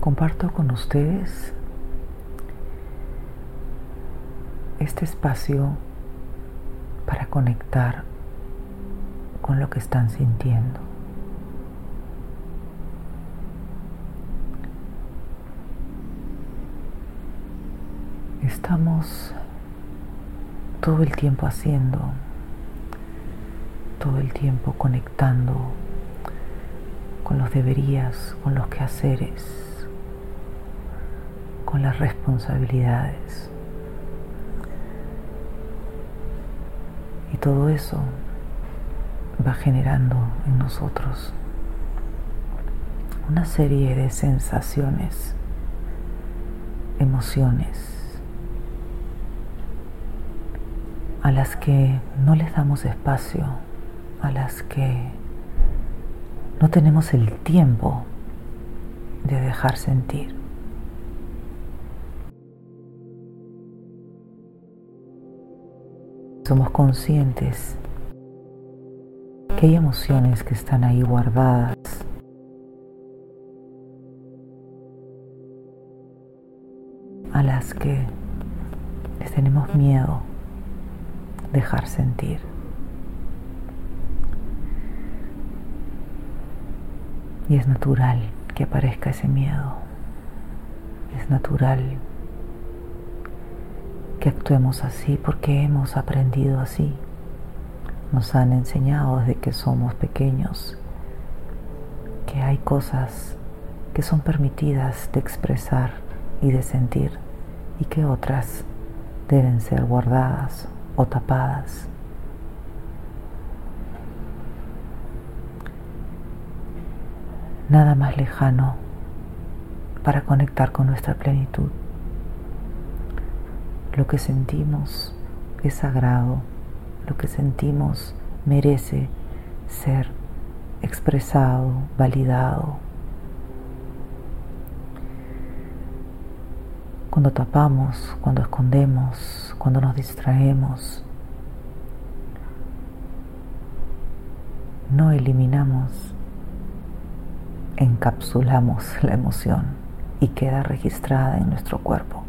comparto con ustedes este espacio para conectar con lo que están sintiendo. Estamos todo el tiempo haciendo, todo el tiempo conectando con los deberías, con los quehaceres, con las responsabilidades. Y todo eso va generando en nosotros una serie de sensaciones, emociones, a las que no les damos espacio, a las que no tenemos el tiempo de dejar sentir. Somos conscientes que hay emociones que están ahí guardadas a las que les tenemos miedo dejar sentir. Y es natural que aparezca ese miedo. Es natural que actuemos así porque hemos aprendido así. Nos han enseñado desde que somos pequeños que hay cosas que son permitidas de expresar y de sentir y que otras deben ser guardadas o tapadas. Nada más lejano para conectar con nuestra plenitud. Lo que sentimos es sagrado, lo que sentimos merece ser expresado, validado. Cuando tapamos, cuando escondemos, cuando nos distraemos, no eliminamos, encapsulamos la emoción y queda registrada en nuestro cuerpo.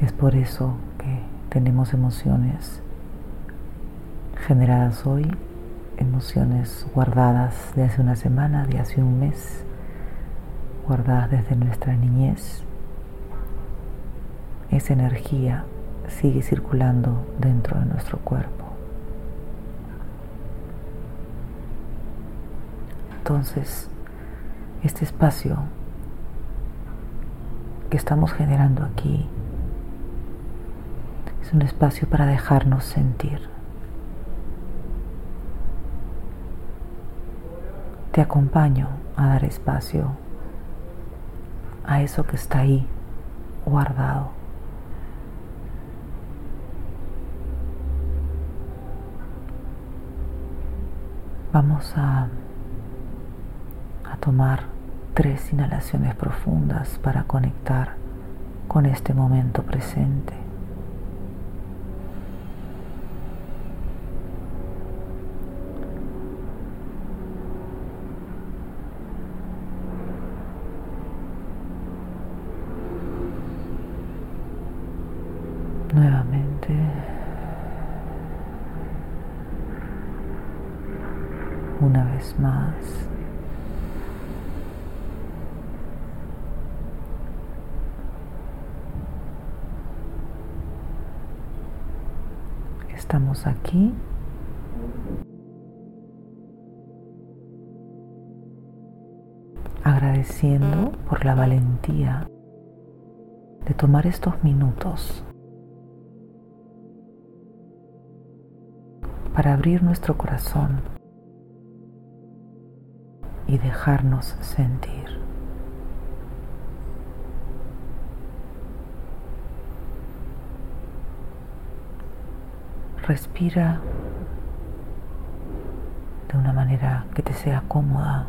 Es por eso que tenemos emociones generadas hoy, emociones guardadas de hace una semana, de hace un mes, guardadas desde nuestra niñez esa energía sigue circulando dentro de nuestro cuerpo. Entonces, este espacio que estamos generando aquí es un espacio para dejarnos sentir. Te acompaño a dar espacio a eso que está ahí guardado. Vamos a, a tomar tres inhalaciones profundas para conectar con este momento presente. una más. Estamos aquí. agradeciendo por la valentía de tomar estos minutos para abrir nuestro corazón y dejarnos sentir. Respira de una manera que te sea cómoda,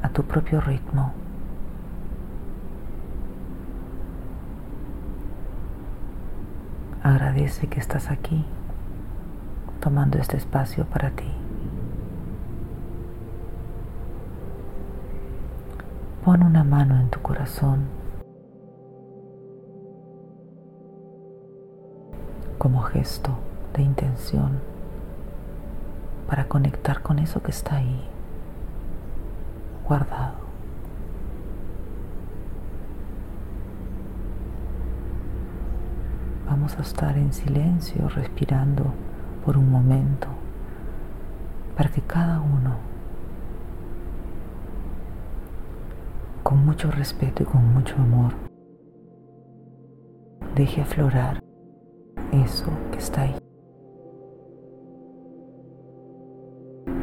a tu propio ritmo. Agradece que estás aquí, tomando este espacio para ti. Pon una mano en tu corazón como gesto de intención para conectar con eso que está ahí, guardado. Vamos a estar en silencio, respirando por un momento, para que cada uno, con mucho respeto y con mucho amor, deje aflorar eso que está ahí.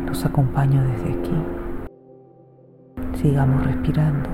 Los acompaño desde aquí. Sigamos respirando.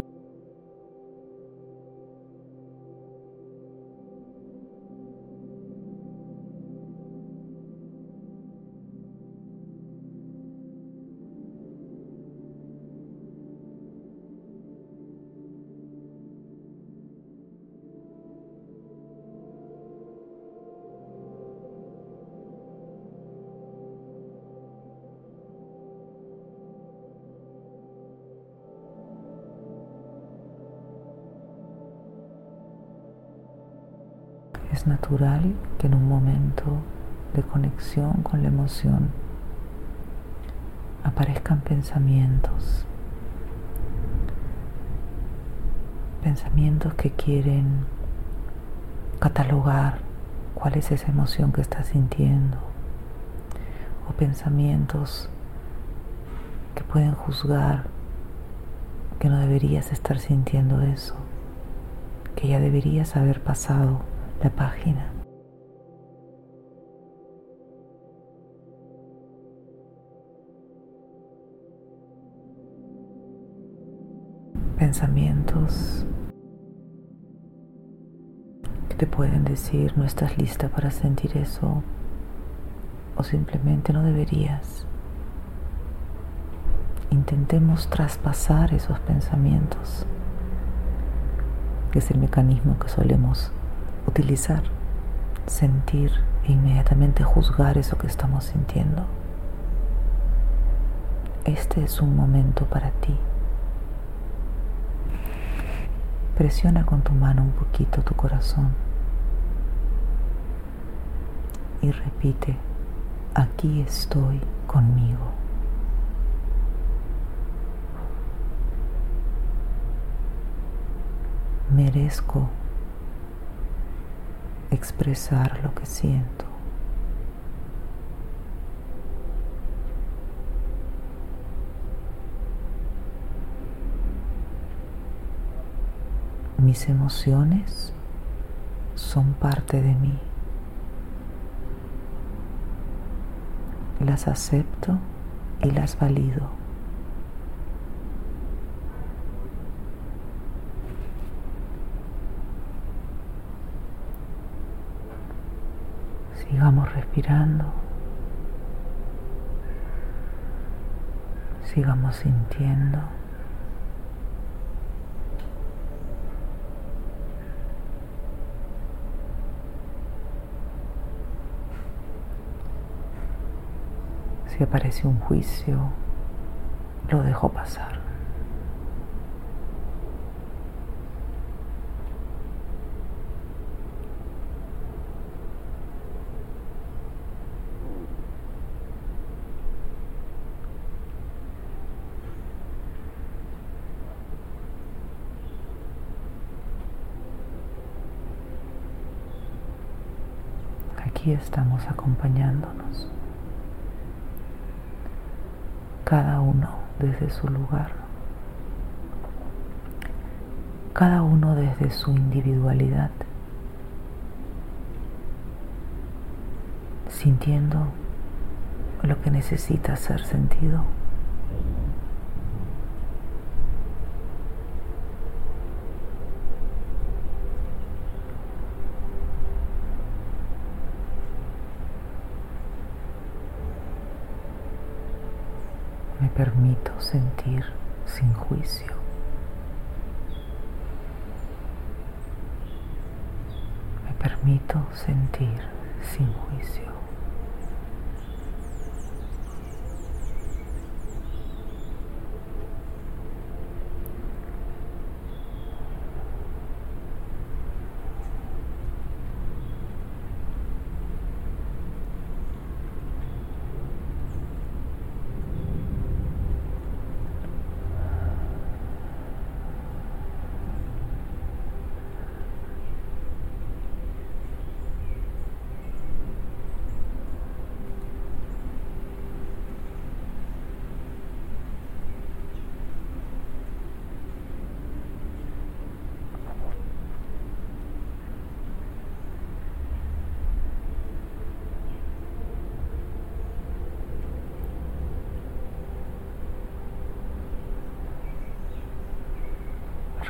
Es natural que en un momento de conexión con la emoción aparezcan pensamientos, pensamientos que quieren catalogar cuál es esa emoción que estás sintiendo. O pensamientos que pueden juzgar que no deberías estar sintiendo eso, que ya deberías haber pasado la página. Pensamientos que te pueden decir no estás lista para sentir eso o simplemente no deberías. Intentemos traspasar esos pensamientos, que es el mecanismo que solemos utilizar, sentir e inmediatamente juzgar eso que estamos sintiendo. Este es un momento para ti. Presiona con tu mano un poquito tu corazón y repite, aquí estoy conmigo. Merezco expresar lo que siento. Mis emociones son parte de mí. Las acepto y las valido. Sigamos respirando. Sigamos sintiendo. Si aparece un juicio, lo dejo pasar. Aquí estamos acompañándonos, cada uno desde su lugar, cada uno desde su individualidad, sintiendo lo que necesita ser sentido. Me permito sentir sin juicio. Me permito sentir sin juicio.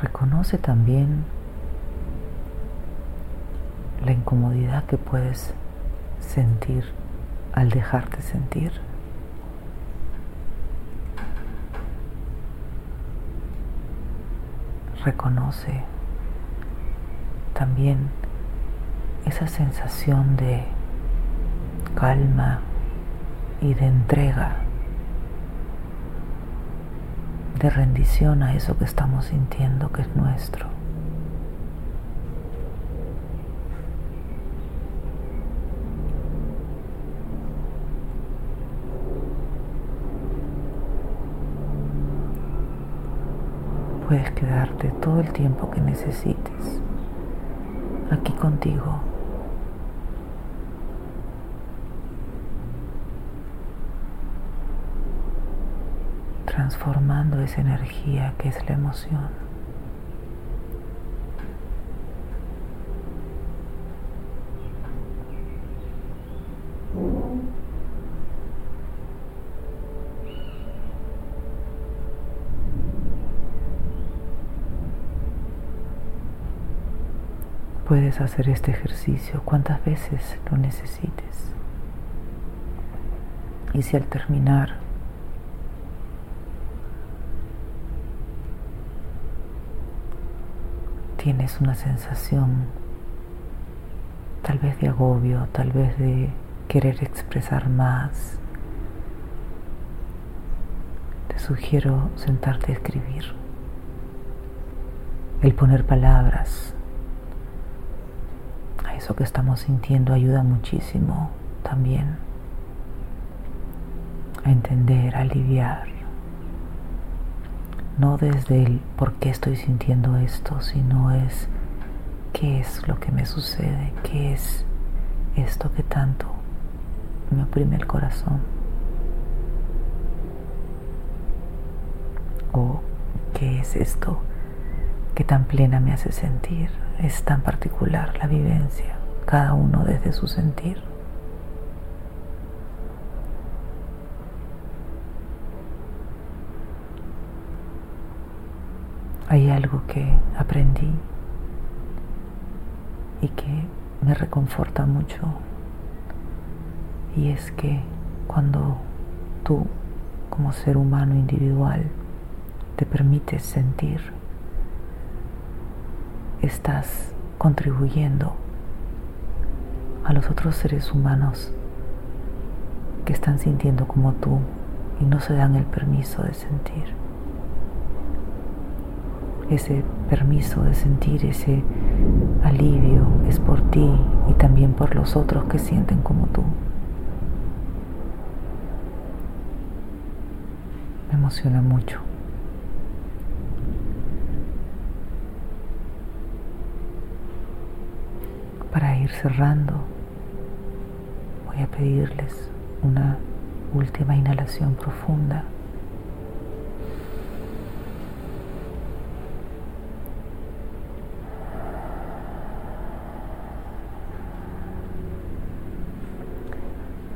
Reconoce también la incomodidad que puedes sentir al dejarte sentir. Reconoce también esa sensación de calma y de entrega, rendición a eso que estamos sintiendo que es nuestro. puedes quedarte todo el tiempo que necesites aquí contigo. Transformando esa energía que es la emoción. Puedes hacer este ejercicio cuantas veces lo necesites. Y si al terminar tienes una sensación tal vez de agobio, tal vez de querer expresar más, te sugiero sentarte a escribir. El poner palabras a eso que estamos sintiendo ayuda muchísimo también a entender, a aliviar no desde el por qué estoy sintiendo esto, sino es qué es lo que me sucede, qué es esto que tanto me oprime el corazón. O qué es esto que tan plena me hace sentir. Es tan particular la vivencia, cada uno desde su sentir. Hay algo que aprendí y que me reconforta mucho. Y es que cuando tú como ser humano individual te permites sentir, estás contribuyendo a los otros seres humanos que están sintiendo como tú y no se dan el permiso de sentir ese permiso de sentir ese alivio es por ti y también por los otros que sienten como tú. Me emociona mucho. Para ir cerrando, voy a pedirles una última inhalación profunda.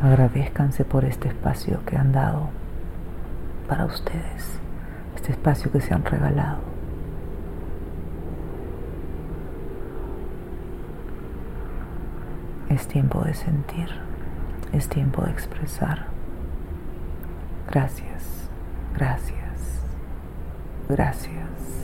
Agradezcanse por este espacio que han dado para ustedes, este espacio que se han regalado. Es tiempo de sentir, es tiempo de expresar. Gracias, gracias, gracias.